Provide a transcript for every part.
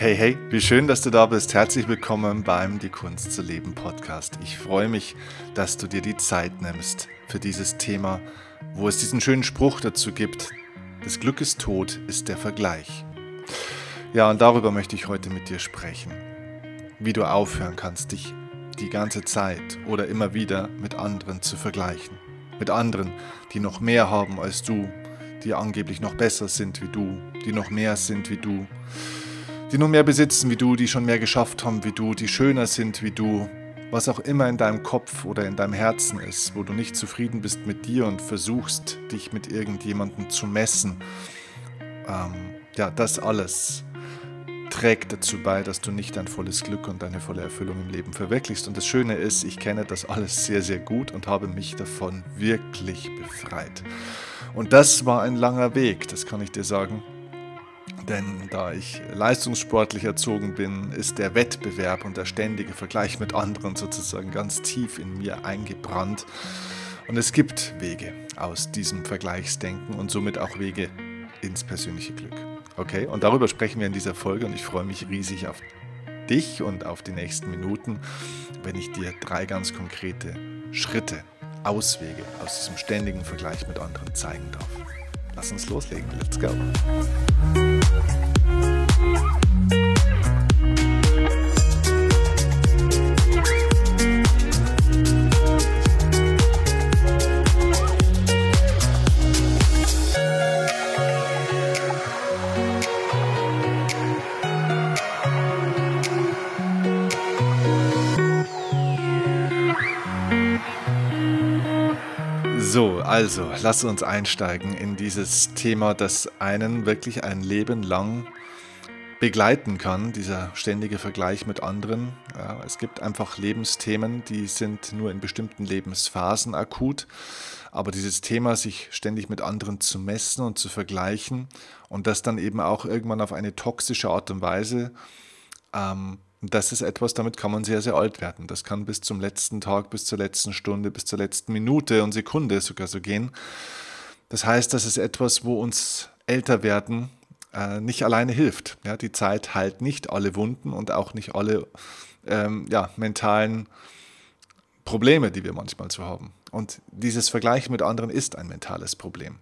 Hey, hey, wie schön, dass du da bist. Herzlich willkommen beim Die Kunst zu leben Podcast. Ich freue mich, dass du dir die Zeit nimmst für dieses Thema, wo es diesen schönen Spruch dazu gibt, das Glück ist tot, ist der Vergleich. Ja, und darüber möchte ich heute mit dir sprechen. Wie du aufhören kannst, dich die ganze Zeit oder immer wieder mit anderen zu vergleichen. Mit anderen, die noch mehr haben als du, die angeblich noch besser sind wie du, die noch mehr sind wie du die nur mehr besitzen wie du, die schon mehr geschafft haben wie du, die schöner sind wie du, was auch immer in deinem Kopf oder in deinem Herzen ist, wo du nicht zufrieden bist mit dir und versuchst, dich mit irgendjemandem zu messen. Ähm, ja, das alles trägt dazu bei, dass du nicht dein volles Glück und deine volle Erfüllung im Leben verwirklichst. Und das Schöne ist, ich kenne das alles sehr, sehr gut und habe mich davon wirklich befreit. Und das war ein langer Weg, das kann ich dir sagen. Denn da ich leistungssportlich erzogen bin, ist der Wettbewerb und der ständige Vergleich mit anderen sozusagen ganz tief in mir eingebrannt. Und es gibt Wege aus diesem Vergleichsdenken und somit auch Wege ins persönliche Glück. Okay, und darüber sprechen wir in dieser Folge und ich freue mich riesig auf dich und auf die nächsten Minuten, wenn ich dir drei ganz konkrete Schritte, Auswege aus diesem ständigen Vergleich mit anderen zeigen darf. Lass uns loslegen. Let's go. Thank you. Also, lass uns einsteigen in dieses Thema, das einen wirklich ein Leben lang begleiten kann, dieser ständige Vergleich mit anderen. Ja, es gibt einfach Lebensthemen, die sind nur in bestimmten Lebensphasen akut. Aber dieses Thema, sich ständig mit anderen zu messen und zu vergleichen und das dann eben auch irgendwann auf eine toxische Art und Weise ähm, das ist etwas, damit kann man sehr, sehr alt werden. Das kann bis zum letzten Tag, bis zur letzten Stunde, bis zur letzten Minute und Sekunde sogar so gehen. Das heißt, das ist etwas, wo uns älter werden äh, nicht alleine hilft. Ja, die Zeit heilt nicht alle Wunden und auch nicht alle ähm, ja, mentalen Probleme, die wir manchmal so haben. Und dieses Vergleichen mit anderen ist ein mentales Problem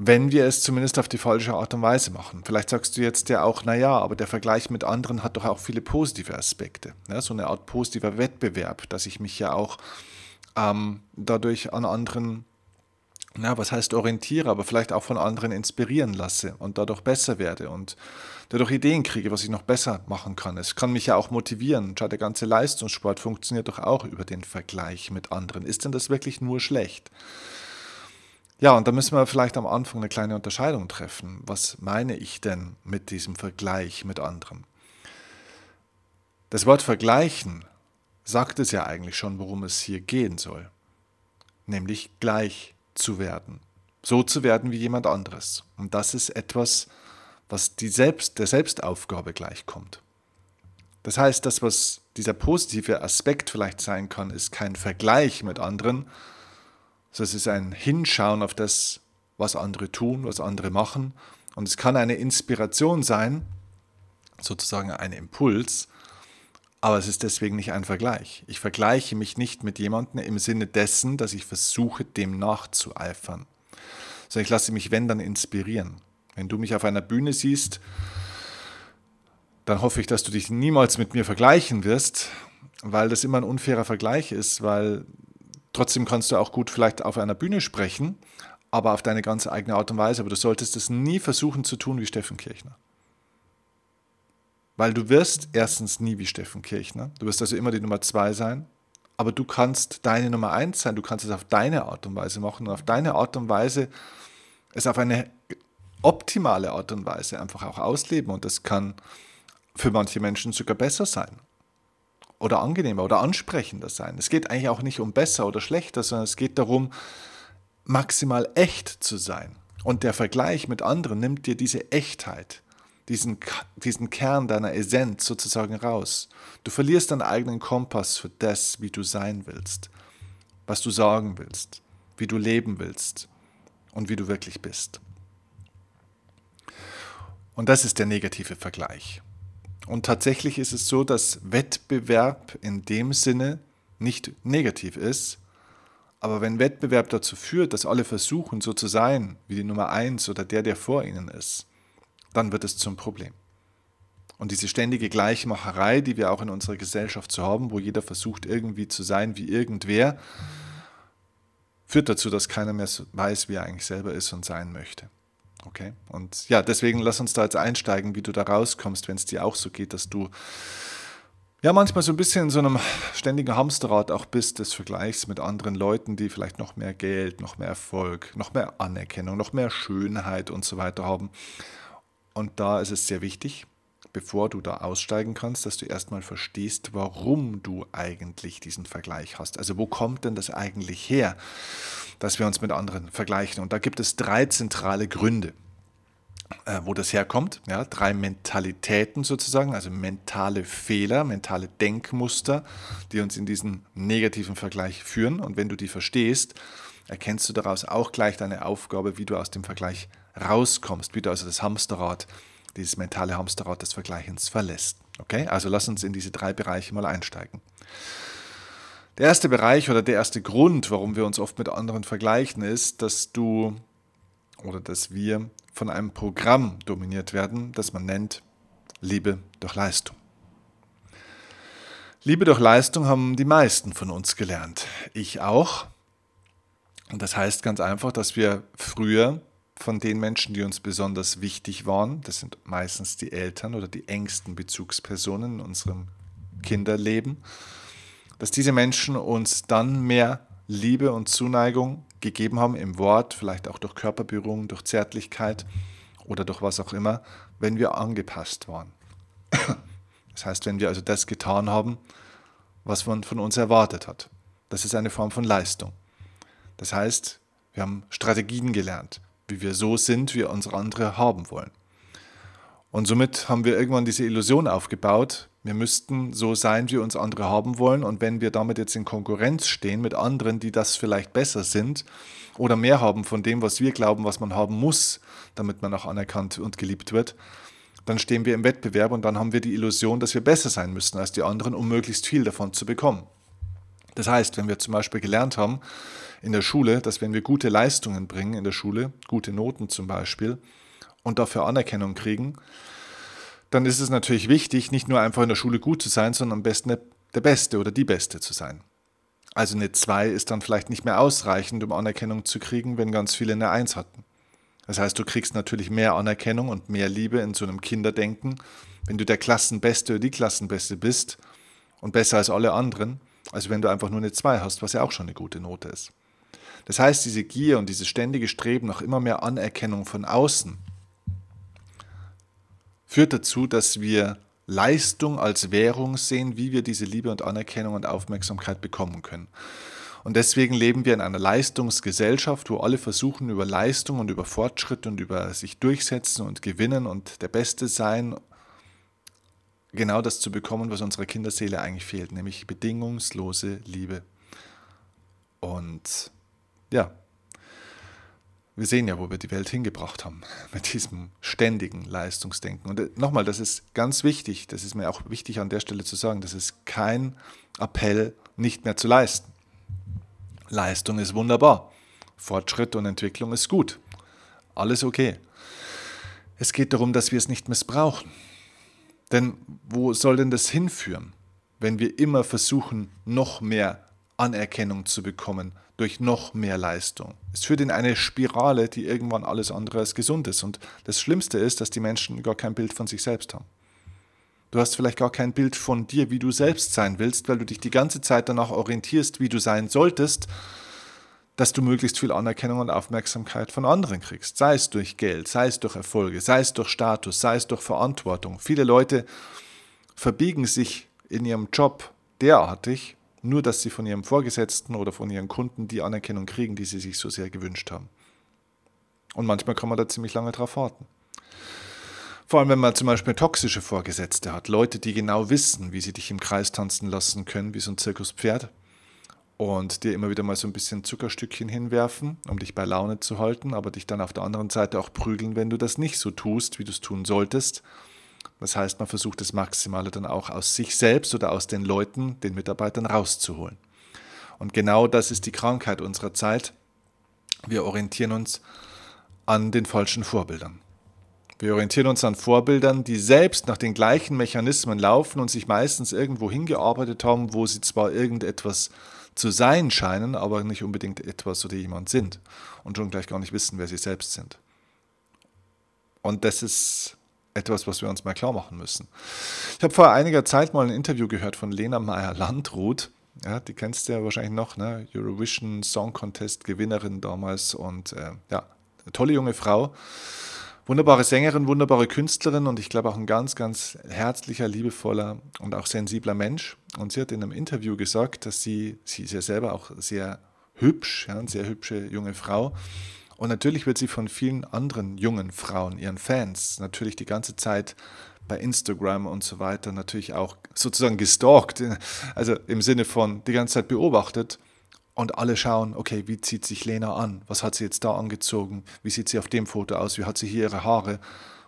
wenn wir es zumindest auf die falsche Art und Weise machen. Vielleicht sagst du jetzt ja auch, naja, aber der Vergleich mit anderen hat doch auch viele positive Aspekte. Ja, so eine Art positiver Wettbewerb, dass ich mich ja auch ähm, dadurch an anderen, na, was heißt orientiere, aber vielleicht auch von anderen inspirieren lasse und dadurch besser werde und dadurch Ideen kriege, was ich noch besser machen kann. Es kann mich ja auch motivieren. Schau, der ganze Leistungssport funktioniert doch auch über den Vergleich mit anderen. Ist denn das wirklich nur schlecht? Ja, und da müssen wir vielleicht am Anfang eine kleine Unterscheidung treffen. Was meine ich denn mit diesem Vergleich mit anderen? Das Wort vergleichen sagt es ja eigentlich schon, worum es hier gehen soll. Nämlich gleich zu werden. So zu werden wie jemand anderes. Und das ist etwas, was die Selbst, der Selbstaufgabe gleichkommt. Das heißt, das, was dieser positive Aspekt vielleicht sein kann, ist kein Vergleich mit anderen, so, es ist ein Hinschauen auf das, was andere tun, was andere machen. Und es kann eine Inspiration sein, sozusagen ein Impuls, aber es ist deswegen nicht ein Vergleich. Ich vergleiche mich nicht mit jemandem im Sinne dessen, dass ich versuche, dem nachzueifern. Sondern ich lasse mich, wenn, dann inspirieren. Wenn du mich auf einer Bühne siehst, dann hoffe ich, dass du dich niemals mit mir vergleichen wirst, weil das immer ein unfairer Vergleich ist, weil Trotzdem kannst du auch gut vielleicht auf einer Bühne sprechen, aber auf deine ganz eigene Art und Weise. Aber du solltest es nie versuchen zu tun wie Steffen Kirchner. Weil du wirst erstens nie wie Steffen Kirchner. Du wirst also immer die Nummer zwei sein. Aber du kannst deine Nummer eins sein. Du kannst es auf deine Art und Weise machen und auf deine Art und Weise es auf eine optimale Art und Weise einfach auch ausleben. Und das kann für manche Menschen sogar besser sein oder angenehmer oder ansprechender sein. Es geht eigentlich auch nicht um besser oder schlechter, sondern es geht darum, maximal echt zu sein. Und der Vergleich mit anderen nimmt dir diese Echtheit, diesen, diesen Kern deiner Essenz sozusagen raus. Du verlierst deinen eigenen Kompass für das, wie du sein willst, was du sagen willst, wie du leben willst und wie du wirklich bist. Und das ist der negative Vergleich. Und tatsächlich ist es so, dass Wettbewerb in dem Sinne nicht negativ ist, aber wenn Wettbewerb dazu führt, dass alle versuchen, so zu sein wie die Nummer eins oder der, der vor ihnen ist, dann wird es zum Problem. Und diese ständige Gleichmacherei, die wir auch in unserer Gesellschaft so haben, wo jeder versucht, irgendwie zu sein wie irgendwer, führt dazu, dass keiner mehr weiß, wie er eigentlich selber ist und sein möchte. Okay? Und ja, deswegen lass uns da jetzt einsteigen, wie du da rauskommst, wenn es dir auch so geht, dass du ja manchmal so ein bisschen in so einem ständigen Hamsterrad auch bist des Vergleichs mit anderen Leuten, die vielleicht noch mehr Geld, noch mehr Erfolg, noch mehr Anerkennung, noch mehr Schönheit und so weiter haben. Und da ist es sehr wichtig, bevor du da aussteigen kannst, dass du erstmal verstehst, warum du eigentlich diesen Vergleich hast. Also wo kommt denn das eigentlich her, dass wir uns mit anderen vergleichen? Und da gibt es drei zentrale Gründe äh, wo das herkommt. Ja, drei Mentalitäten sozusagen, also mentale Fehler, mentale Denkmuster, die uns in diesen negativen Vergleich führen. Und wenn du die verstehst, erkennst du daraus auch gleich deine Aufgabe, wie du aus dem Vergleich rauskommst, wie du also das Hamsterrad, dieses mentale Hamsterrad des Vergleichens verlässt. Okay, also lass uns in diese drei Bereiche mal einsteigen. Der erste Bereich oder der erste Grund, warum wir uns oft mit anderen vergleichen, ist, dass du oder dass wir von einem Programm dominiert werden, das man nennt Liebe durch Leistung. Liebe durch Leistung haben die meisten von uns gelernt. Ich auch. Und das heißt ganz einfach, dass wir früher von den Menschen, die uns besonders wichtig waren, das sind meistens die Eltern oder die engsten Bezugspersonen in unserem Kinderleben, dass diese Menschen uns dann mehr Liebe und Zuneigung gegeben haben im Wort, vielleicht auch durch Körperberührung, durch Zärtlichkeit oder durch was auch immer, wenn wir angepasst waren. Das heißt, wenn wir also das getan haben, was man von uns erwartet hat. Das ist eine Form von Leistung. Das heißt, wir haben Strategien gelernt, wie wir so sind, wie unsere andere haben wollen. Und somit haben wir irgendwann diese Illusion aufgebaut, wir müssten so sein, wie uns andere haben wollen. Und wenn wir damit jetzt in Konkurrenz stehen mit anderen, die das vielleicht besser sind oder mehr haben von dem, was wir glauben, was man haben muss, damit man auch anerkannt und geliebt wird, dann stehen wir im Wettbewerb und dann haben wir die Illusion, dass wir besser sein müssen als die anderen, um möglichst viel davon zu bekommen. Das heißt, wenn wir zum Beispiel gelernt haben in der Schule, dass wenn wir gute Leistungen bringen in der Schule, gute Noten zum Beispiel, und dafür Anerkennung kriegen, dann ist es natürlich wichtig, nicht nur einfach in der Schule gut zu sein, sondern am besten der Beste oder die Beste zu sein. Also eine 2 ist dann vielleicht nicht mehr ausreichend, um Anerkennung zu kriegen, wenn ganz viele eine 1 hatten. Das heißt, du kriegst natürlich mehr Anerkennung und mehr Liebe in so einem Kinderdenken, wenn du der Klassenbeste oder die Klassenbeste bist und besser als alle anderen, als wenn du einfach nur eine 2 hast, was ja auch schon eine gute Note ist. Das heißt, diese Gier und dieses ständige Streben nach immer mehr Anerkennung von außen, führt dazu, dass wir Leistung als Währung sehen, wie wir diese Liebe und Anerkennung und Aufmerksamkeit bekommen können. Und deswegen leben wir in einer Leistungsgesellschaft, wo alle versuchen, über Leistung und über Fortschritt und über sich durchsetzen und gewinnen und der Beste sein, genau das zu bekommen, was unserer Kinderseele eigentlich fehlt, nämlich bedingungslose Liebe. Und ja, wir sehen ja, wo wir die Welt hingebracht haben mit diesem ständigen Leistungsdenken. Und äh, nochmal, das ist ganz wichtig, das ist mir auch wichtig an der Stelle zu sagen, das ist kein Appell, nicht mehr zu leisten. Leistung ist wunderbar. Fortschritt und Entwicklung ist gut. Alles okay. Es geht darum, dass wir es nicht missbrauchen. Denn wo soll denn das hinführen, wenn wir immer versuchen, noch mehr Anerkennung zu bekommen, durch noch mehr Leistung. Es führt in eine Spirale, die irgendwann alles andere als gesund ist. Und das Schlimmste ist, dass die Menschen gar kein Bild von sich selbst haben. Du hast vielleicht gar kein Bild von dir, wie du selbst sein willst, weil du dich die ganze Zeit danach orientierst, wie du sein solltest, dass du möglichst viel Anerkennung und Aufmerksamkeit von anderen kriegst. Sei es durch Geld, sei es durch Erfolge, sei es durch Status, sei es durch Verantwortung. Viele Leute verbiegen sich in ihrem Job derartig, nur dass sie von ihrem Vorgesetzten oder von ihren Kunden die Anerkennung kriegen, die sie sich so sehr gewünscht haben. Und manchmal kann man da ziemlich lange drauf warten. Vor allem, wenn man zum Beispiel toxische Vorgesetzte hat, Leute, die genau wissen, wie sie dich im Kreis tanzen lassen können, wie so ein Zirkuspferd, und dir immer wieder mal so ein bisschen Zuckerstückchen hinwerfen, um dich bei Laune zu halten, aber dich dann auf der anderen Seite auch prügeln, wenn du das nicht so tust, wie du es tun solltest. Das heißt, man versucht das Maximale dann auch aus sich selbst oder aus den Leuten, den Mitarbeitern rauszuholen. Und genau das ist die Krankheit unserer Zeit. Wir orientieren uns an den falschen Vorbildern. Wir orientieren uns an Vorbildern, die selbst nach den gleichen Mechanismen laufen und sich meistens irgendwo hingearbeitet haben, wo sie zwar irgendetwas zu sein scheinen, aber nicht unbedingt etwas oder jemand sind und schon gleich gar nicht wissen, wer sie selbst sind. Und das ist etwas, was wir uns mal klar machen müssen. Ich habe vor einiger Zeit mal ein Interview gehört von Lena Meyer-Landrut. Ja, die kennst du ja wahrscheinlich noch, ne? Eurovision Song Contest Gewinnerin damals und äh, ja, eine tolle junge Frau. Wunderbare Sängerin, wunderbare Künstlerin und ich glaube auch ein ganz, ganz herzlicher, liebevoller und auch sensibler Mensch. Und sie hat in einem Interview gesagt, dass sie, sie ist ja selber auch sehr hübsch, ja, eine sehr hübsche junge Frau. Und natürlich wird sie von vielen anderen jungen Frauen, ihren Fans, natürlich die ganze Zeit bei Instagram und so weiter natürlich auch sozusagen gestalkt, also im Sinne von die ganze Zeit beobachtet und alle schauen, okay, wie zieht sich Lena an? Was hat sie jetzt da angezogen? Wie sieht sie auf dem Foto aus? Wie hat sie hier ihre Haare?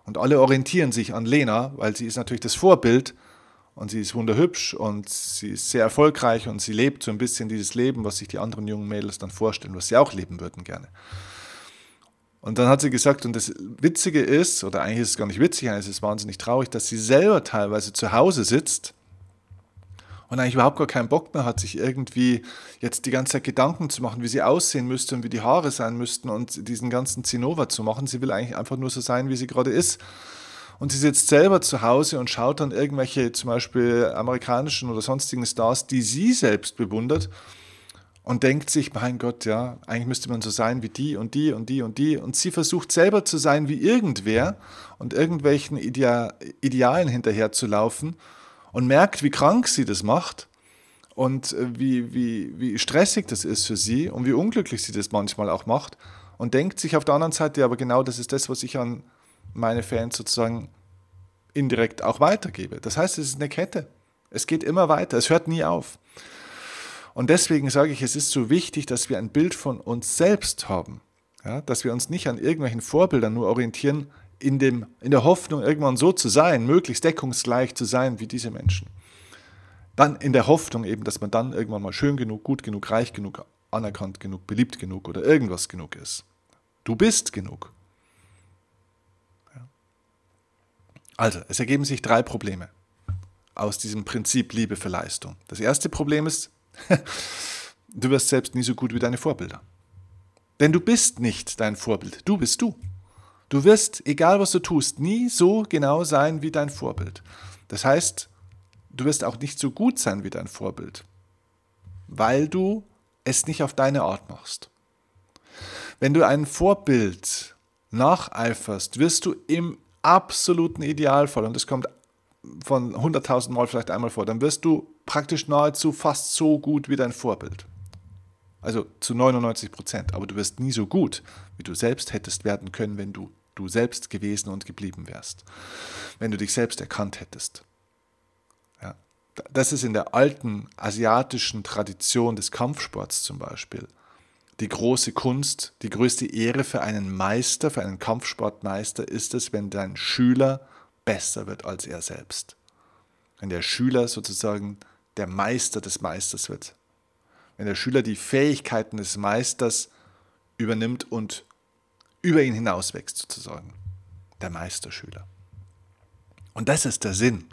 Und alle orientieren sich an Lena, weil sie ist natürlich das Vorbild und sie ist wunderhübsch und sie ist sehr erfolgreich und sie lebt so ein bisschen dieses Leben, was sich die anderen jungen Mädels dann vorstellen, was sie auch leben würden gerne. Und dann hat sie gesagt, und das Witzige ist, oder eigentlich ist es gar nicht witzig, eigentlich ist es wahnsinnig traurig, dass sie selber teilweise zu Hause sitzt und eigentlich überhaupt gar keinen Bock mehr hat, sich irgendwie jetzt die ganze Zeit Gedanken zu machen, wie sie aussehen müsste und wie die Haare sein müssten und diesen ganzen Zinnober zu machen. Sie will eigentlich einfach nur so sein, wie sie gerade ist. Und sie sitzt selber zu Hause und schaut dann irgendwelche zum Beispiel amerikanischen oder sonstigen Stars, die sie selbst bewundert und denkt sich, mein Gott, ja, eigentlich müsste man so sein wie die und die und die und die. Und sie versucht selber zu sein wie irgendwer und irgendwelchen Idealen hinterher zu laufen und merkt, wie krank sie das macht und äh, wie, wie, wie stressig das ist für sie und wie unglücklich sie das manchmal auch macht und denkt sich auf der anderen Seite, aber genau das ist das, was ich an meine Fans sozusagen indirekt auch weitergebe. Das heißt, es ist eine Kette. Es geht immer weiter, es hört nie auf. Und deswegen sage ich, es ist so wichtig, dass wir ein Bild von uns selbst haben. Ja, dass wir uns nicht an irgendwelchen Vorbildern nur orientieren, in, dem, in der Hoffnung, irgendwann so zu sein, möglichst deckungsgleich zu sein wie diese Menschen. Dann in der Hoffnung eben, dass man dann irgendwann mal schön genug, gut genug, reich genug, anerkannt genug, beliebt genug oder irgendwas genug ist. Du bist genug. Also, es ergeben sich drei Probleme aus diesem Prinzip Liebe für Leistung. Das erste Problem ist, du wirst selbst nie so gut wie deine Vorbilder. Denn du bist nicht dein Vorbild, du bist du. Du wirst, egal was du tust, nie so genau sein wie dein Vorbild. Das heißt, du wirst auch nicht so gut sein wie dein Vorbild, weil du es nicht auf deine Art machst. Wenn du ein Vorbild nacheiferst, wirst du im absoluten Idealfall, und das kommt von 100.000 Mal vielleicht einmal vor, dann wirst du praktisch nahezu fast so gut wie dein Vorbild. Also zu 99 Prozent. Aber du wirst nie so gut, wie du selbst hättest werden können, wenn du du selbst gewesen und geblieben wärst, wenn du dich selbst erkannt hättest. Ja, das ist in der alten asiatischen Tradition des Kampfsports zum Beispiel die große Kunst, die größte Ehre für einen Meister, für einen Kampfsportmeister ist es, wenn dein Schüler besser wird als er selbst. Wenn der Schüler sozusagen der Meister des Meisters wird. Wenn der Schüler die Fähigkeiten des Meisters übernimmt und über ihn hinaus wächst sozusagen. Der Meisterschüler. Und das ist der Sinn,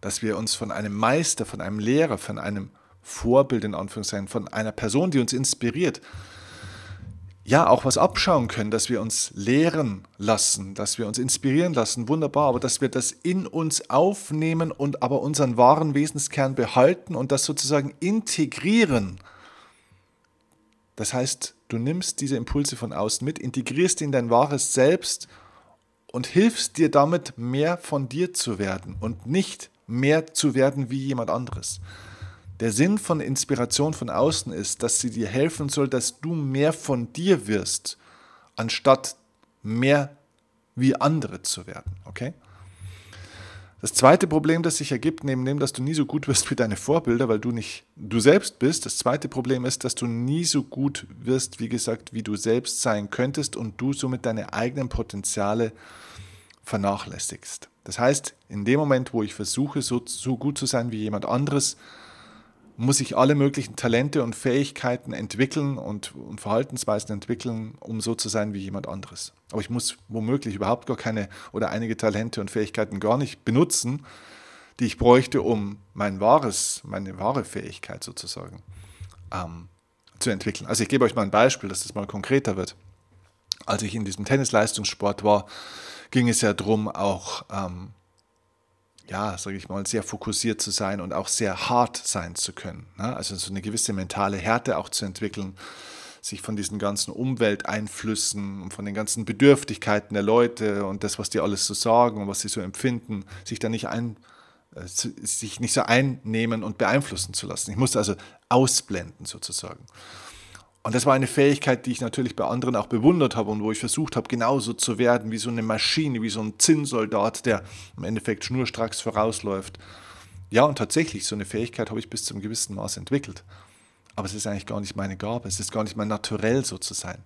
dass wir uns von einem Meister, von einem Lehrer, von einem Vorbild in Anführungszeichen, von einer Person, die uns inspiriert, ja auch was abschauen können, dass wir uns lehren lassen, dass wir uns inspirieren lassen, wunderbar, aber dass wir das in uns aufnehmen und aber unseren wahren Wesenskern behalten und das sozusagen integrieren. Das heißt, Du nimmst diese Impulse von außen mit, integrierst in dein wahres Selbst und hilfst dir damit, mehr von dir zu werden und nicht mehr zu werden wie jemand anderes. Der Sinn von Inspiration von außen ist, dass sie dir helfen soll, dass du mehr von dir wirst, anstatt mehr wie andere zu werden. Okay? Das zweite Problem, das sich ergibt, neben dem, dass du nie so gut wirst wie deine Vorbilder, weil du nicht du selbst bist, das zweite Problem ist, dass du nie so gut wirst, wie gesagt, wie du selbst sein könntest und du somit deine eigenen Potenziale vernachlässigst. Das heißt, in dem Moment, wo ich versuche, so, so gut zu sein wie jemand anderes, muss ich alle möglichen Talente und Fähigkeiten entwickeln und, und, Verhaltensweisen entwickeln, um so zu sein wie jemand anderes. Aber ich muss womöglich überhaupt gar keine oder einige Talente und Fähigkeiten gar nicht benutzen, die ich bräuchte, um mein wahres, meine wahre Fähigkeit sozusagen ähm, zu entwickeln. Also ich gebe euch mal ein Beispiel, dass das mal konkreter wird. Als ich in diesem Tennisleistungssport war, ging es ja darum, auch ähm, ja, sage ich mal, sehr fokussiert zu sein und auch sehr hart sein zu können. Ne? Also so eine gewisse mentale Härte auch zu entwickeln, sich von diesen ganzen Umwelteinflüssen und von den ganzen Bedürftigkeiten der Leute und das, was die alles so sagen und was sie so empfinden, sich da nicht ein, äh, sich nicht so einnehmen und beeinflussen zu lassen. Ich musste also ausblenden sozusagen. Und das war eine Fähigkeit, die ich natürlich bei anderen auch bewundert habe und wo ich versucht habe, genauso zu werden wie so eine Maschine, wie so ein Zinnsoldat, der im Endeffekt schnurstracks vorausläuft. Ja, und tatsächlich, so eine Fähigkeit habe ich bis zum gewissen Maß entwickelt. Aber es ist eigentlich gar nicht meine Gabe, es ist gar nicht mein Naturell so zu sein.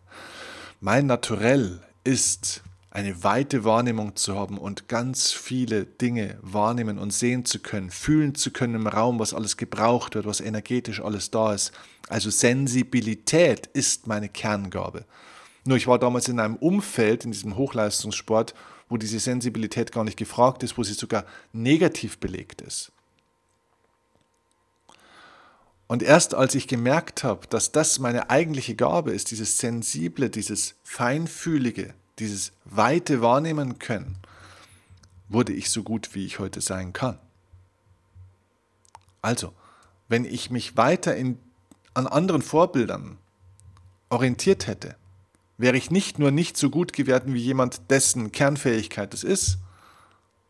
Mein Naturell ist eine weite Wahrnehmung zu haben und ganz viele Dinge wahrnehmen und sehen zu können, fühlen zu können im Raum, was alles gebraucht wird, was energetisch alles da ist. Also Sensibilität ist meine Kerngabe. Nur ich war damals in einem Umfeld, in diesem Hochleistungssport, wo diese Sensibilität gar nicht gefragt ist, wo sie sogar negativ belegt ist. Und erst als ich gemerkt habe, dass das meine eigentliche Gabe ist, dieses Sensible, dieses Feinfühlige, dieses weite Wahrnehmen können, wurde ich so gut, wie ich heute sein kann. Also, wenn ich mich weiter in, an anderen Vorbildern orientiert hätte, wäre ich nicht nur nicht so gut geworden wie jemand, dessen Kernfähigkeit es ist,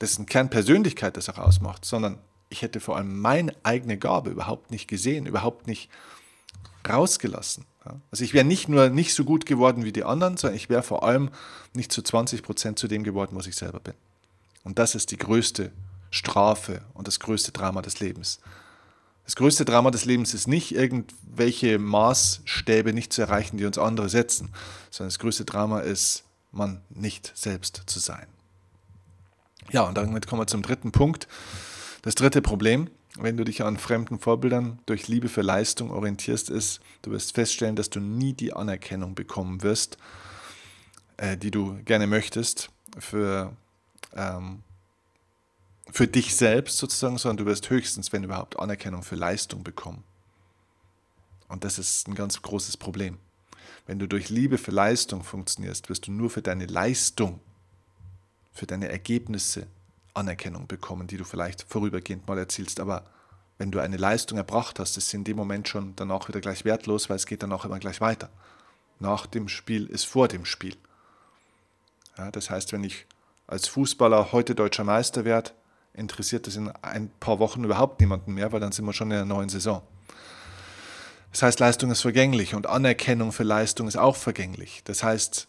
dessen Kernpersönlichkeit es auch ausmacht, sondern ich hätte vor allem meine eigene Gabe überhaupt nicht gesehen, überhaupt nicht rausgelassen. Also ich wäre nicht nur nicht so gut geworden wie die anderen, sondern ich wäre vor allem nicht zu 20 Prozent zu dem geworden, was ich selber bin. Und das ist die größte Strafe und das größte Drama des Lebens. Das größte Drama des Lebens ist nicht, irgendwelche Maßstäbe nicht zu erreichen, die uns andere setzen, sondern das größte Drama ist, man nicht selbst zu sein. Ja, und damit kommen wir zum dritten Punkt. Das dritte Problem, wenn du dich an fremden Vorbildern durch Liebe für Leistung orientierst, ist, du wirst feststellen, dass du nie die Anerkennung bekommen wirst, äh, die du gerne möchtest für, ähm, für dich selbst sozusagen, sondern du wirst höchstens, wenn überhaupt, Anerkennung für Leistung bekommen. Und das ist ein ganz großes Problem. Wenn du durch Liebe für Leistung funktionierst, wirst du nur für deine Leistung, für deine Ergebnisse Anerkennung bekommen, die du vielleicht vorübergehend mal erzielst. Aber wenn du eine Leistung erbracht hast, ist sie in dem Moment schon danach wieder gleich wertlos, weil es geht danach immer gleich weiter. Nach dem Spiel ist vor dem Spiel. Ja, das heißt, wenn ich als Fußballer heute deutscher Meister werde, interessiert das in ein paar Wochen überhaupt niemanden mehr, weil dann sind wir schon in der neuen Saison. Das heißt, Leistung ist vergänglich und Anerkennung für Leistung ist auch vergänglich. Das heißt,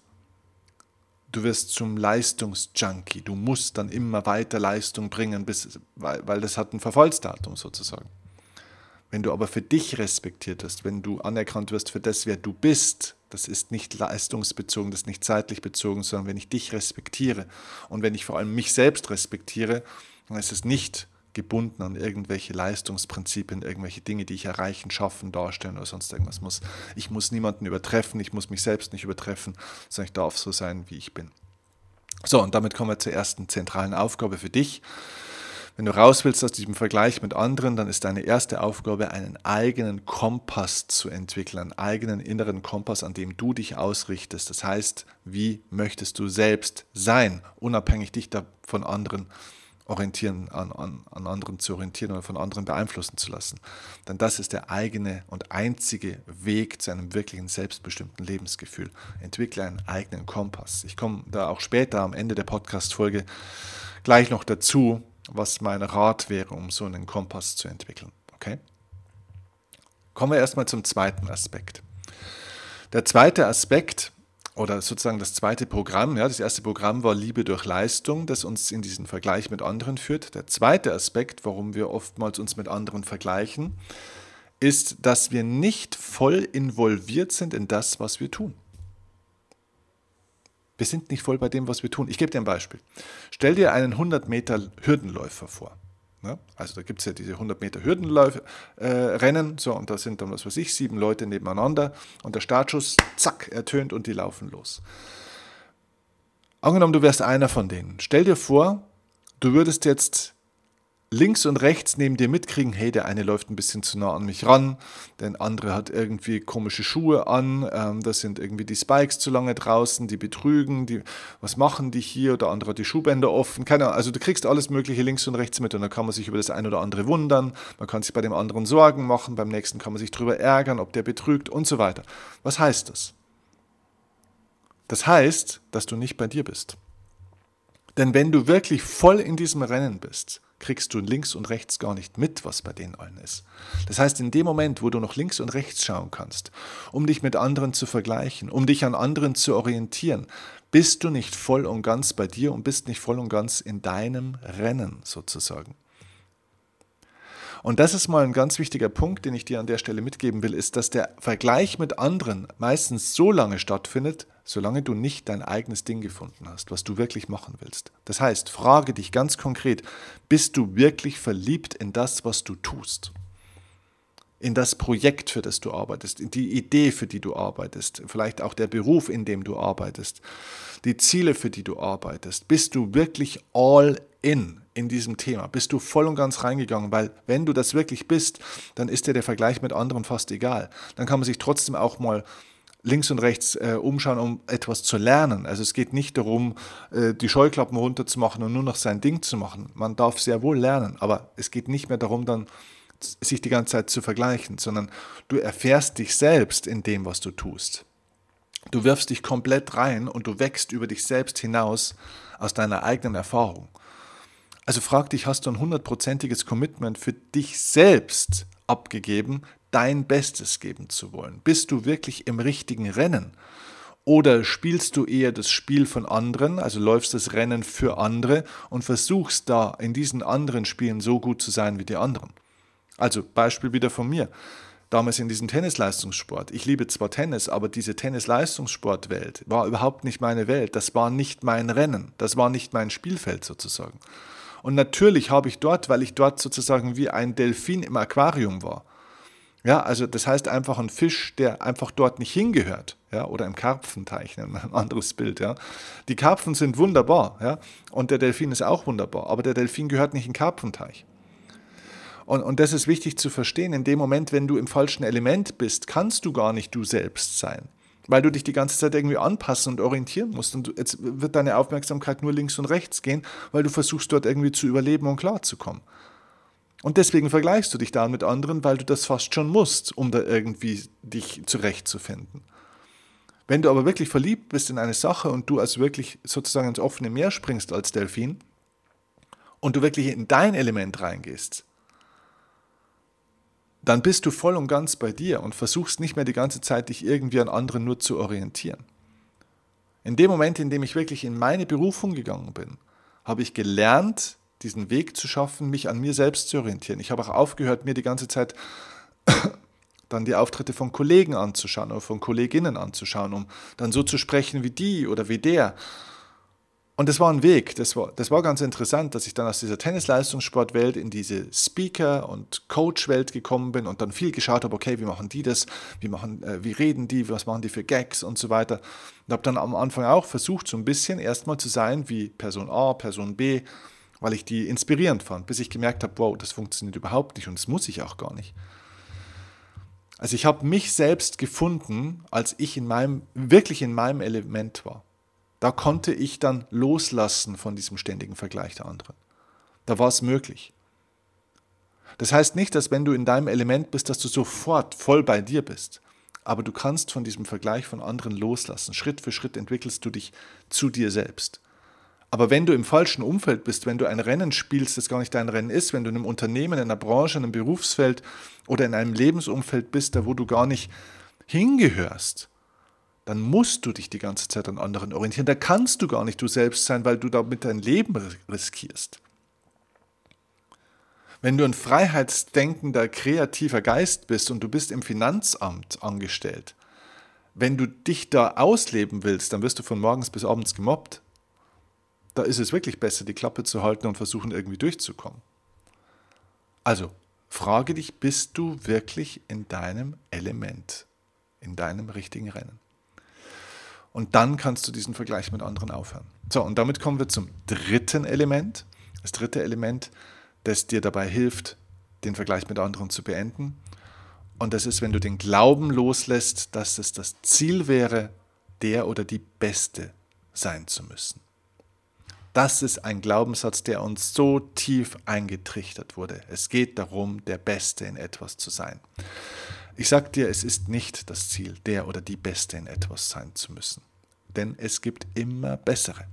du wirst zum Leistungsjunkie. Du musst dann immer weiter Leistung bringen, bis, weil, weil das hat ein Verfallsdatum sozusagen. Wenn du aber für dich respektiert wirst, wenn du anerkannt wirst für das, wer du bist, das ist nicht leistungsbezogen, das ist nicht zeitlich bezogen, sondern wenn ich dich respektiere und wenn ich vor allem mich selbst respektiere, dann ist es nicht gebunden an irgendwelche Leistungsprinzipien, irgendwelche Dinge, die ich erreichen, schaffen, darstellen oder sonst irgendwas muss. Ich muss niemanden übertreffen, ich muss mich selbst nicht übertreffen, sondern ich darf so sein, wie ich bin. So, und damit kommen wir zur ersten zentralen Aufgabe für dich. Wenn du raus willst aus diesem Vergleich mit anderen, dann ist deine erste Aufgabe, einen eigenen Kompass zu entwickeln, einen eigenen inneren Kompass, an dem du dich ausrichtest. Das heißt, wie möchtest du selbst sein, unabhängig dich von anderen orientieren, an, an, an anderen zu orientieren oder von anderen beeinflussen zu lassen. Denn das ist der eigene und einzige Weg zu einem wirklichen selbstbestimmten Lebensgefühl. Entwickle einen eigenen Kompass. Ich komme da auch später am Ende der Podcast-Folge gleich noch dazu, was mein Rat wäre, um so einen Kompass zu entwickeln. Okay? Kommen wir erstmal zum zweiten Aspekt. Der zweite Aspekt oder sozusagen das zweite Programm. Ja, das erste Programm war Liebe durch Leistung, das uns in diesen Vergleich mit anderen führt. Der zweite Aspekt, warum wir oftmals uns mit anderen vergleichen, ist, dass wir nicht voll involviert sind in das, was wir tun. Wir sind nicht voll bei dem, was wir tun. Ich gebe dir ein Beispiel. Stell dir einen 100 Meter Hürdenläufer vor. Ne? Also da gibt es ja diese 100 Meter Hürdenrennen, äh, so, und da sind dann, was weiß ich, sieben Leute nebeneinander und der Startschuss, zack, ertönt und die laufen los. Angenommen, du wärst einer von denen. Stell dir vor, du würdest jetzt links und rechts neben dir mitkriegen, hey, der eine läuft ein bisschen zu nah an mich ran, der andere hat irgendwie komische Schuhe an, ähm, das sind irgendwie die Spikes zu lange draußen, die betrügen, die, was machen die hier, der andere hat die Schuhbänder offen, keine Ahnung, also du kriegst alles mögliche links und rechts mit und dann kann man sich über das eine oder andere wundern, man kann sich bei dem anderen Sorgen machen, beim nächsten kann man sich darüber ärgern, ob der betrügt und so weiter. Was heißt das? Das heißt, dass du nicht bei dir bist. Denn wenn du wirklich voll in diesem Rennen bist, kriegst du links und rechts gar nicht mit, was bei denen allen ist. Das heißt, in dem Moment, wo du noch links und rechts schauen kannst, um dich mit anderen zu vergleichen, um dich an anderen zu orientieren, bist du nicht voll und ganz bei dir und bist nicht voll und ganz in deinem Rennen sozusagen. Und das ist mal ein ganz wichtiger Punkt, den ich dir an der Stelle mitgeben will, ist, dass der Vergleich mit anderen meistens so lange stattfindet, solange du nicht dein eigenes Ding gefunden hast, was du wirklich machen willst. Das heißt, frage dich ganz konkret, bist du wirklich verliebt in das, was du tust? in das Projekt, für das du arbeitest, in die Idee, für die du arbeitest, vielleicht auch der Beruf, in dem du arbeitest, die Ziele, für die du arbeitest. Bist du wirklich all in in diesem Thema? Bist du voll und ganz reingegangen? Weil wenn du das wirklich bist, dann ist dir der Vergleich mit anderen fast egal. Dann kann man sich trotzdem auch mal links und rechts äh, umschauen, um etwas zu lernen. Also es geht nicht darum, äh, die Scheuklappen runterzumachen und nur noch sein Ding zu machen. Man darf sehr wohl lernen, aber es geht nicht mehr darum, dann sich die ganze Zeit zu vergleichen, sondern du erfährst dich selbst in dem, was du tust. Du wirfst dich komplett rein und du wächst über dich selbst hinaus aus deiner eigenen Erfahrung. Also frag dich, hast du ein hundertprozentiges Commitment für dich selbst abgegeben, dein Bestes geben zu wollen? Bist du wirklich im richtigen Rennen? Oder spielst du eher das Spiel von anderen, also läufst das Rennen für andere und versuchst da in diesen anderen Spielen so gut zu sein wie die anderen? Also Beispiel wieder von mir. Damals in diesem Tennisleistungssport. Ich liebe zwar Tennis, aber diese Tennis-Leistungssportwelt war überhaupt nicht meine Welt. Das war nicht mein Rennen. Das war nicht mein Spielfeld sozusagen. Und natürlich habe ich dort, weil ich dort sozusagen wie ein Delfin im Aquarium war. Ja, also das heißt einfach ein Fisch, der einfach dort nicht hingehört, ja, oder im Karpfenteich, ein anderes Bild, ja. Die Karpfen sind wunderbar, ja, und der Delfin ist auch wunderbar, aber der Delfin gehört nicht in den Karpfenteich. Und, und das ist wichtig zu verstehen. In dem Moment, wenn du im falschen Element bist, kannst du gar nicht du selbst sein weil du dich die ganze Zeit irgendwie anpassen und orientieren musst. Und jetzt wird deine Aufmerksamkeit nur links und rechts gehen, weil du versuchst dort irgendwie zu überleben und klarzukommen. Und deswegen vergleichst du dich da mit anderen, weil du das fast schon musst, um da irgendwie dich zurechtzufinden. Wenn du aber wirklich verliebt bist in eine Sache und du als wirklich sozusagen ins offene Meer springst als Delfin und du wirklich in dein Element reingehst, dann bist du voll und ganz bei dir und versuchst nicht mehr die ganze Zeit, dich irgendwie an anderen nur zu orientieren. In dem Moment, in dem ich wirklich in meine Berufung gegangen bin, habe ich gelernt, diesen Weg zu schaffen, mich an mir selbst zu orientieren. Ich habe auch aufgehört, mir die ganze Zeit dann die Auftritte von Kollegen anzuschauen oder von Kolleginnen anzuschauen, um dann so zu sprechen wie die oder wie der, und das war ein Weg, das war, das war ganz interessant, dass ich dann aus dieser Tennisleistungssportwelt in diese Speaker- und Coach-Welt gekommen bin und dann viel geschaut habe, okay, wie machen die das, wie, machen, äh, wie reden die, was machen die für Gags und so weiter. Und habe dann am Anfang auch versucht, so ein bisschen erstmal zu sein wie Person A, Person B, weil ich die inspirierend fand, bis ich gemerkt habe, wow, das funktioniert überhaupt nicht und das muss ich auch gar nicht. Also ich habe mich selbst gefunden, als ich in meinem, wirklich in meinem Element war. Da konnte ich dann loslassen von diesem ständigen Vergleich der anderen. Da war es möglich. Das heißt nicht, dass wenn du in deinem Element bist, dass du sofort voll bei dir bist. Aber du kannst von diesem Vergleich von anderen loslassen. Schritt für Schritt entwickelst du dich zu dir selbst. Aber wenn du im falschen Umfeld bist, wenn du ein Rennen spielst, das gar nicht dein Rennen ist, wenn du in einem Unternehmen, in einer Branche, in einem Berufsfeld oder in einem Lebensumfeld bist, da wo du gar nicht hingehörst, dann musst du dich die ganze Zeit an anderen orientieren. Da kannst du gar nicht du selbst sein, weil du damit dein Leben riskierst. Wenn du ein freiheitsdenkender, kreativer Geist bist und du bist im Finanzamt angestellt, wenn du dich da ausleben willst, dann wirst du von morgens bis abends gemobbt. Da ist es wirklich besser, die Klappe zu halten und versuchen, irgendwie durchzukommen. Also, frage dich, bist du wirklich in deinem Element, in deinem richtigen Rennen? Und dann kannst du diesen Vergleich mit anderen aufhören. So, und damit kommen wir zum dritten Element. Das dritte Element, das dir dabei hilft, den Vergleich mit anderen zu beenden. Und das ist, wenn du den Glauben loslässt, dass es das Ziel wäre, der oder die Beste sein zu müssen. Das ist ein Glaubenssatz, der uns so tief eingetrichtert wurde. Es geht darum, der Beste in etwas zu sein. Ich sage dir, es ist nicht das Ziel, der oder die Beste in etwas sein zu müssen. Denn es gibt immer bessere.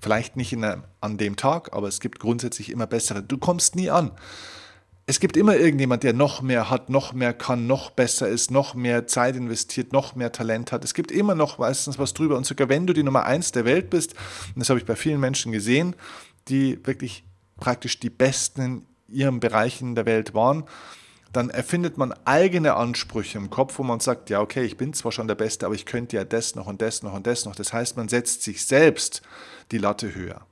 Vielleicht nicht einem, an dem Tag, aber es gibt grundsätzlich immer bessere. Du kommst nie an. Es gibt immer irgendjemand, der noch mehr hat, noch mehr kann, noch besser ist, noch mehr Zeit investiert, noch mehr Talent hat. Es gibt immer noch meistens was drüber. Und sogar wenn du die Nummer eins der Welt bist, und das habe ich bei vielen Menschen gesehen, die wirklich praktisch die Besten in ihren Bereichen der Welt waren, dann erfindet man eigene Ansprüche im Kopf, wo man sagt, ja, okay, ich bin zwar schon der Beste, aber ich könnte ja das noch und das noch und das noch. Das heißt, man setzt sich selbst die Latte höher.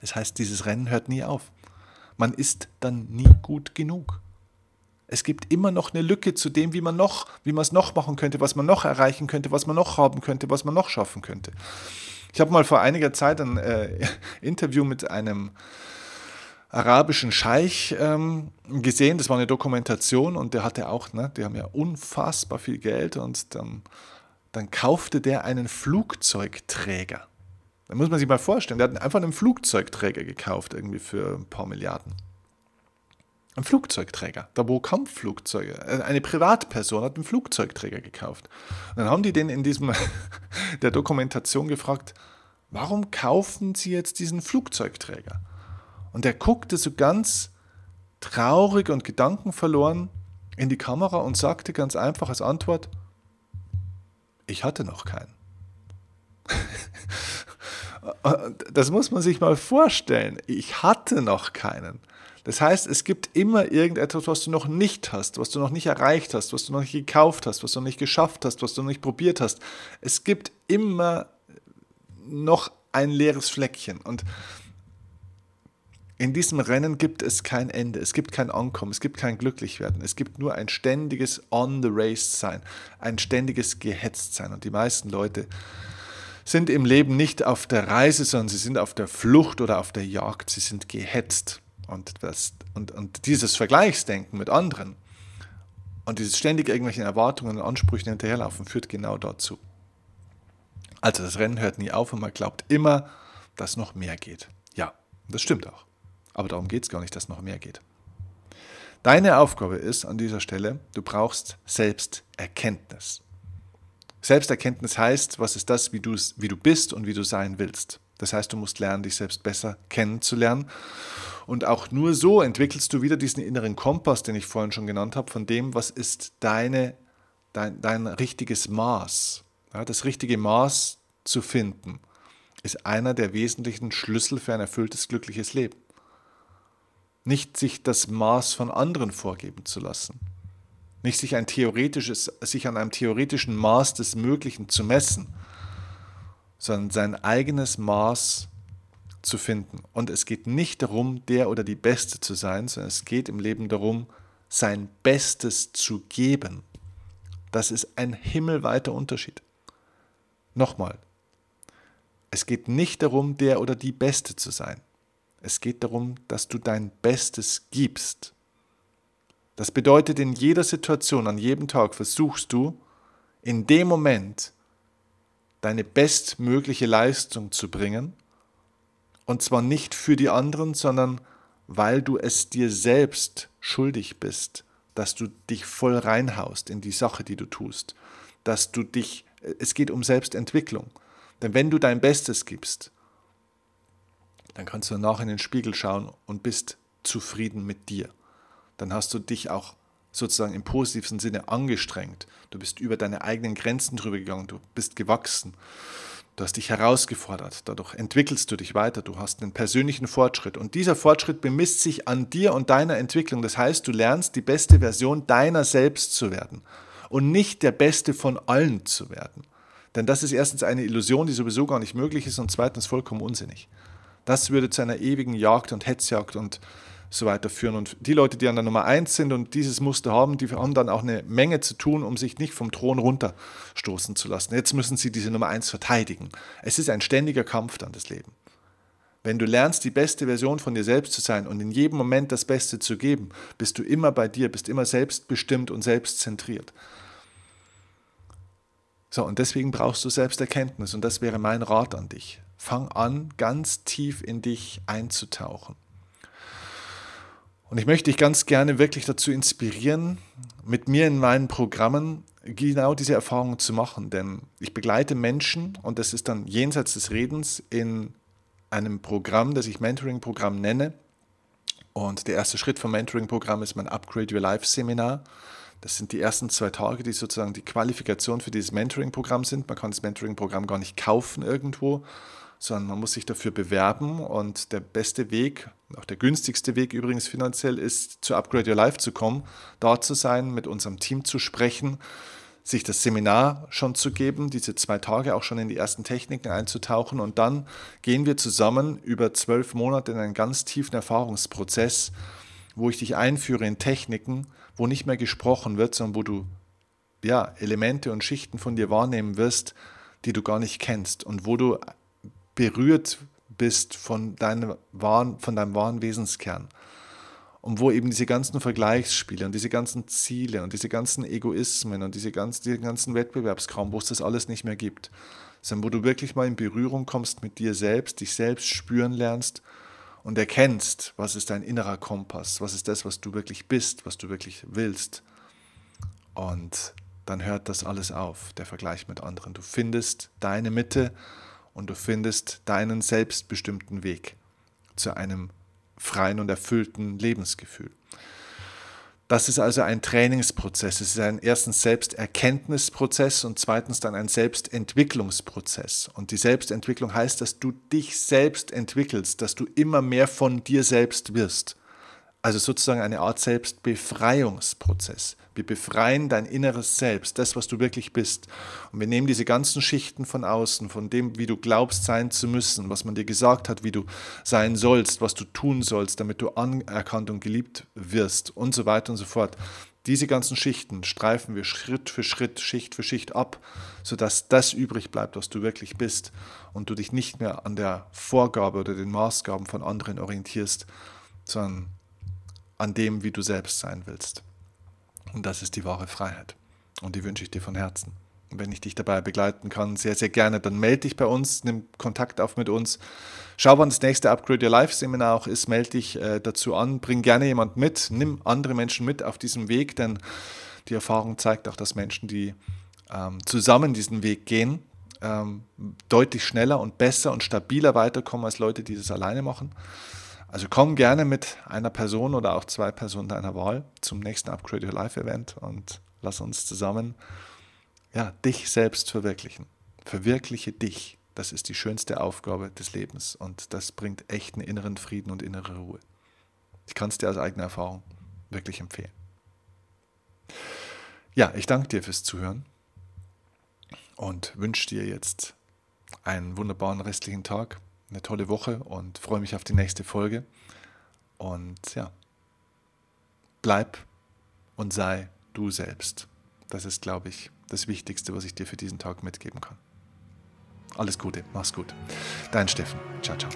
Das heißt, dieses Rennen hört nie auf. Man ist dann nie gut genug. Es gibt immer noch eine Lücke zu dem, wie man noch, wie man es noch machen könnte, was man noch erreichen könnte, was man noch haben könnte, was man noch schaffen könnte. Ich habe mal vor einiger Zeit ein äh, Interview mit einem arabischen Scheich ähm, gesehen. Das war eine Dokumentation und der hatte auch, ne, die haben ja unfassbar viel Geld und dann, dann kaufte der einen Flugzeugträger. Da muss man sich mal vorstellen, der hat einfach einen Flugzeugträger gekauft, irgendwie für ein paar Milliarden. Ein Flugzeugträger, da wo Kampfflugzeuge, äh, eine Privatperson hat einen Flugzeugträger gekauft. Und dann haben die den in diesem der Dokumentation gefragt, warum kaufen Sie jetzt diesen Flugzeugträger? Und er guckte so ganz traurig und gedankenverloren in die Kamera und sagte ganz einfach als Antwort, ich hatte noch keinen. das muss man sich mal vorstellen. Ich hatte noch keinen. Das heißt, es gibt immer irgendetwas, was du noch nicht hast, was du noch nicht erreicht hast, was du noch nicht gekauft hast, was du noch nicht geschafft hast, was du noch nicht probiert hast. Es gibt immer noch ein leeres Fleckchen. Und in diesem Rennen gibt es kein Ende, es gibt kein Ankommen, es gibt kein Glücklichwerden, es gibt nur ein ständiges On the Race sein, ein ständiges Gehetzt sein. Und die meisten Leute sind im Leben nicht auf der Reise, sondern sie sind auf der Flucht oder auf der Jagd, sie sind gehetzt. Und, das, und, und dieses Vergleichsdenken mit anderen und dieses ständige irgendwelchen Erwartungen und Ansprüchen hinterherlaufen führt genau dazu. Also das Rennen hört nie auf und man glaubt immer, dass noch mehr geht. Ja, das stimmt auch. Aber darum geht es gar nicht, dass noch mehr geht. Deine Aufgabe ist an dieser Stelle, du brauchst Selbsterkenntnis. Selbsterkenntnis heißt, was ist das, wie, wie du bist und wie du sein willst. Das heißt, du musst lernen, dich selbst besser kennenzulernen. Und auch nur so entwickelst du wieder diesen inneren Kompass, den ich vorhin schon genannt habe, von dem, was ist deine, dein, dein richtiges Maß. Ja, das richtige Maß zu finden, ist einer der wesentlichen Schlüssel für ein erfülltes, glückliches Leben nicht sich das Maß von anderen vorgeben zu lassen, nicht sich, ein theoretisches, sich an einem theoretischen Maß des Möglichen zu messen, sondern sein eigenes Maß zu finden. Und es geht nicht darum, der oder die Beste zu sein, sondern es geht im Leben darum, sein Bestes zu geben. Das ist ein himmelweiter Unterschied. Nochmal, es geht nicht darum, der oder die Beste zu sein. Es geht darum, dass du dein Bestes gibst. Das bedeutet, in jeder Situation, an jedem Tag versuchst du, in dem Moment deine bestmögliche Leistung zu bringen. Und zwar nicht für die anderen, sondern weil du es dir selbst schuldig bist, dass du dich voll reinhaust in die Sache, die du tust. Dass du dich, es geht um Selbstentwicklung. Denn wenn du dein Bestes gibst, dann kannst du nach in den Spiegel schauen und bist zufrieden mit dir. Dann hast du dich auch sozusagen im positivsten Sinne angestrengt. Du bist über deine eigenen Grenzen drüber gegangen, du bist gewachsen. Du hast dich herausgefordert, dadurch entwickelst du dich weiter, du hast einen persönlichen Fortschritt und dieser Fortschritt bemisst sich an dir und deiner Entwicklung. Das heißt, du lernst die beste Version deiner selbst zu werden und nicht der beste von allen zu werden. Denn das ist erstens eine Illusion, die sowieso gar nicht möglich ist und zweitens vollkommen unsinnig. Das würde zu einer ewigen Jagd und Hetzjagd und so weiter führen. Und die Leute, die an der Nummer 1 sind und dieses Muster haben, die haben dann auch eine Menge zu tun, um sich nicht vom Thron runterstoßen zu lassen. Jetzt müssen sie diese Nummer 1 verteidigen. Es ist ein ständiger Kampf dann das Leben. Wenn du lernst, die beste Version von dir selbst zu sein und in jedem Moment das Beste zu geben, bist du immer bei dir, bist immer selbstbestimmt und selbstzentriert. So, und deswegen brauchst du Selbsterkenntnis und das wäre mein Rat an dich. Fang an, ganz tief in dich einzutauchen. Und ich möchte dich ganz gerne wirklich dazu inspirieren, mit mir in meinen Programmen genau diese Erfahrungen zu machen. Denn ich begleite Menschen, und das ist dann jenseits des Redens, in einem Programm, das ich Mentoring-Programm nenne. Und der erste Schritt vom Mentoring-Programm ist mein Upgrade Your Life Seminar. Das sind die ersten zwei Tage, die sozusagen die Qualifikation für dieses Mentoring-Programm sind. Man kann das Mentoring-Programm gar nicht kaufen irgendwo, sondern man muss sich dafür bewerben. Und der beste Weg, auch der günstigste Weg übrigens finanziell, ist zu Upgrade Your Life zu kommen, dort zu sein, mit unserem Team zu sprechen, sich das Seminar schon zu geben, diese zwei Tage auch schon in die ersten Techniken einzutauchen. Und dann gehen wir zusammen über zwölf Monate in einen ganz tiefen Erfahrungsprozess, wo ich dich einführe in Techniken, wo nicht mehr gesprochen wird, sondern wo du ja, Elemente und Schichten von dir wahrnehmen wirst, die du gar nicht kennst und wo du berührt bist von, deinem wahren, von deinem wahren Wesenskern. Und wo eben diese ganzen Vergleichsspiele und diese ganzen Ziele und diese ganzen Egoismen und diese ganzen, diese ganzen Wettbewerbskram, wo es das alles nicht mehr gibt, sondern wo du wirklich mal in Berührung kommst mit dir selbst, dich selbst spüren lernst und erkennst, was ist dein innerer Kompass, was ist das, was du wirklich bist, was du wirklich willst. Und dann hört das alles auf, der Vergleich mit anderen. Du findest deine Mitte und du findest deinen selbstbestimmten Weg zu einem freien und erfüllten Lebensgefühl. Das ist also ein Trainingsprozess. Es ist ein erstens Selbsterkenntnisprozess und zweitens dann ein Selbstentwicklungsprozess. Und die Selbstentwicklung heißt, dass du dich selbst entwickelst, dass du immer mehr von dir selbst wirst. Also sozusagen eine Art Selbstbefreiungsprozess. Wir befreien dein inneres Selbst, das, was du wirklich bist. Und wir nehmen diese ganzen Schichten von außen, von dem, wie du glaubst sein zu müssen, was man dir gesagt hat, wie du sein sollst, was du tun sollst, damit du anerkannt und geliebt wirst und so weiter und so fort. Diese ganzen Schichten streifen wir Schritt für Schritt, Schicht für Schicht ab, sodass das übrig bleibt, was du wirklich bist und du dich nicht mehr an der Vorgabe oder den Maßgaben von anderen orientierst, sondern an dem, wie du selbst sein willst. Und das ist die wahre Freiheit. Und die wünsche ich dir von Herzen. Und wenn ich dich dabei begleiten kann, sehr, sehr gerne, dann melde dich bei uns, nimm Kontakt auf mit uns. Schau, wann das nächste Upgrade Your Life Seminar auch ist, melde dich äh, dazu an, bring gerne jemand mit, nimm andere Menschen mit auf diesem Weg, denn die Erfahrung zeigt auch, dass Menschen, die ähm, zusammen diesen Weg gehen, ähm, deutlich schneller und besser und stabiler weiterkommen als Leute, die das alleine machen. Also komm gerne mit einer Person oder auch zwei Personen deiner Wahl zum nächsten Upgrade Your Life Event und lass uns zusammen ja, dich selbst verwirklichen. Verwirkliche dich. Das ist die schönste Aufgabe des Lebens und das bringt echten inneren Frieden und innere Ruhe. Ich kann es dir aus eigener Erfahrung wirklich empfehlen. Ja, ich danke dir fürs Zuhören und wünsche dir jetzt einen wunderbaren restlichen Tag eine tolle Woche und freue mich auf die nächste Folge. Und ja, bleib und sei du selbst. Das ist, glaube ich, das Wichtigste, was ich dir für diesen Tag mitgeben kann. Alles Gute, mach's gut. Dein Steffen. Ciao, ciao.